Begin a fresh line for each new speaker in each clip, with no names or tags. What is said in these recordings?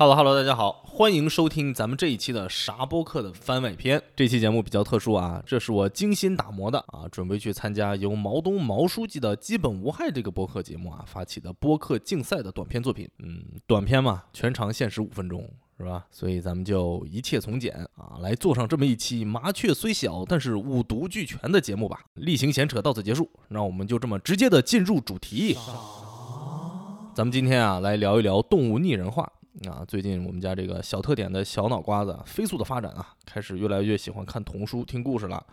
Hello Hello，大家好，欢迎收听咱们这一期的啥播客的番外篇。这期节目比较特殊啊，这是我精心打磨的啊，准备去参加由毛东毛书记的《基本无害》这个播客节目啊发起的播客竞赛的短片作品。嗯，短片嘛，全长限时五分钟。是吧？所以咱们就一切从简啊，来做上这么一期麻雀虽小，但是五毒俱全的节目吧。例行闲扯到此结束，那我们就这么直接的进入主题。咱们今天啊，来聊一聊动物拟人化。啊，最近我们家这个小特点的小脑瓜子飞速的发展啊，开始越来越喜欢看童书、听故事了。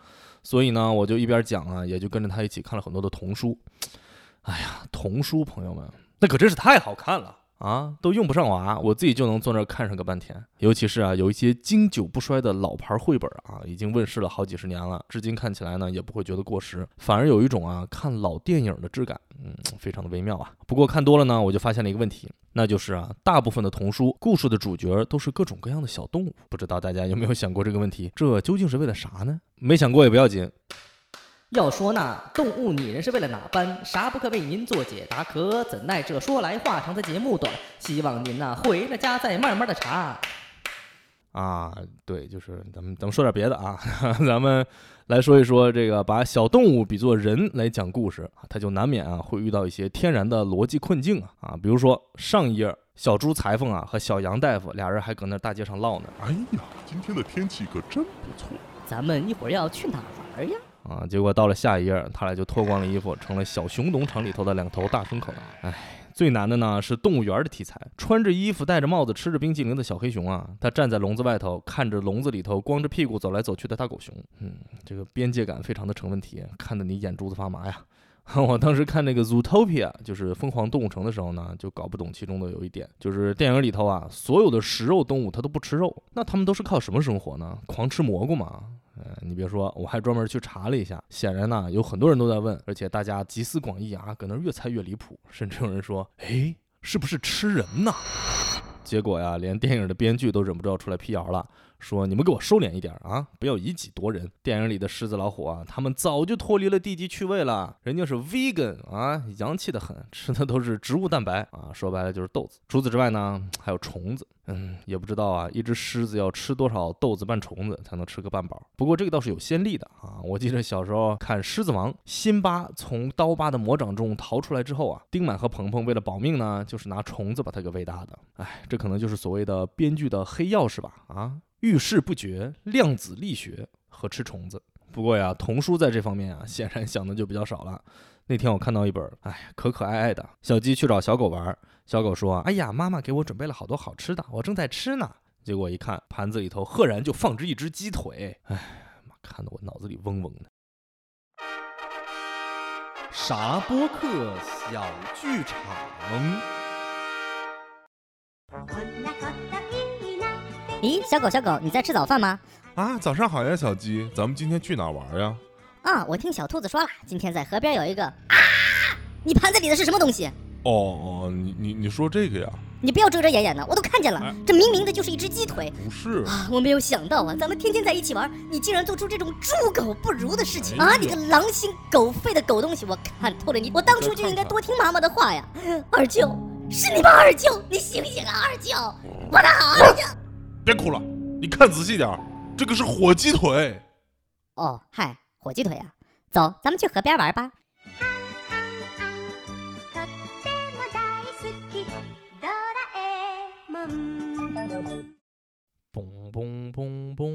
所以呢，我就一边讲啊，也就跟着他一起看了很多的童书。哎呀，童书朋友们，那可真是太好看了啊，都用不上娃，我自己就能坐那儿看上个半天。尤其是啊，有一些经久不衰的老牌绘本啊，已经问世了好几十年了，至今看起来呢也不会觉得过时，反而有一种啊看老电影的质感，嗯，非常的微妙啊。不过看多了呢，我就发现了一个问题。那就是啊，大部分的童书故事的主角都是各种各样的小动物，不知道大家有没有想过这个问题？这究竟是为了啥呢？没想过也不要紧。
要说那动物拟人是为了哪般？啥不可为您做解答？可怎奈这说来话长，的节目短，希望您呐、回了家再慢慢的查。
啊，对，就是咱们咱们说点别的啊，咱们来说一说这个把小动物比作人来讲故事啊，它就难免啊会遇到一些天然的逻辑困境啊啊，比如说上一页小猪裁缝啊和小杨大夫俩人还搁那大街上唠呢
哎呀，今天的天气可真不错。
咱们一会儿要去哪玩呀？
啊，结果到了下一页，他俩就脱光了衣服，成了小熊农场里头的两头大牲口了。哎，最难的呢是动物园的题材，穿着衣服、戴着帽子、吃着冰淇淋的小黑熊啊，它站在笼子外头，看着笼子里头光着屁股走来走去的大狗熊。嗯，这个边界感非常的成问题，看得你眼珠子发麻呀。我当时看那个 Zootopia，就是疯狂动物城的时候呢，就搞不懂其中的有一点，就是电影里头啊，所有的食肉动物它都不吃肉，那它们都是靠什么生活呢？狂吃蘑菇嘛。呃，你别说，我还专门去查了一下，显然呢，有很多人都在问，而且大家集思广益啊，搁那儿越猜越离谱，甚至有人说，哎，是不是吃人呢？结果呀，连电影的编剧都忍不住要出来辟谣了，说你们给我收敛一点啊，不要以己夺人。电影里的狮子老虎啊，他们早就脱离了地级趣味了，人家是 vegan 啊，洋气的很，吃的都是植物蛋白啊，说白了就是豆子。除此之外呢，还有虫子。嗯，也不知道啊，一只狮子要吃多少豆子拌虫子才能吃个半饱。不过这个倒是有先例的啊，我记得小时候看《狮子王》，辛巴从刀疤的魔掌中逃出来之后啊，丁满和鹏鹏为了保命呢，就是拿虫子把他给喂大的。哎，这可能就是所谓的编剧的黑钥匙吧？啊，遇事不决，量子力学和吃虫子。不过呀，童书在这方面啊，显然想的就比较少了。那天我看到一本，哎，可可爱爱的小鸡去找小狗玩，小狗说：“哎呀，妈妈给我准备了好多好吃的，我正在吃呢。”结果一看，盘子里头赫然就放着一只鸡腿，哎，妈，看得我脑子里嗡嗡的。
啥播客小剧场？
咦，小狗小狗，你在吃早饭吗？
啊，早上好呀，小鸡，咱们今天去哪玩呀？
啊，我听小兔子说了，今天在河边有一个啊，你盘子里的是什么东西？
哦哦，你你你说这个呀？
你不要遮遮掩掩的，我都看见了
哎，
这明明的就是一只鸡腿
不是，
啊！我没有想到啊，咱们天天在一起玩，你竟然做出这种猪狗不如的事情
哎
啊！你个狼心狗肺的狗东西，我看透了你！我当初就应该多听妈妈的话呀！二舅，是你吧？二舅，你醒醒啊！二舅，我的好二舅。
别哭了，你看仔细点儿，这个是火鸡腿。
哦，嗨，火鸡腿啊！走，咱们去河边玩吧。
とっても大好きドラえもん
嘣嘣嘣嘣嘣嘣嘣！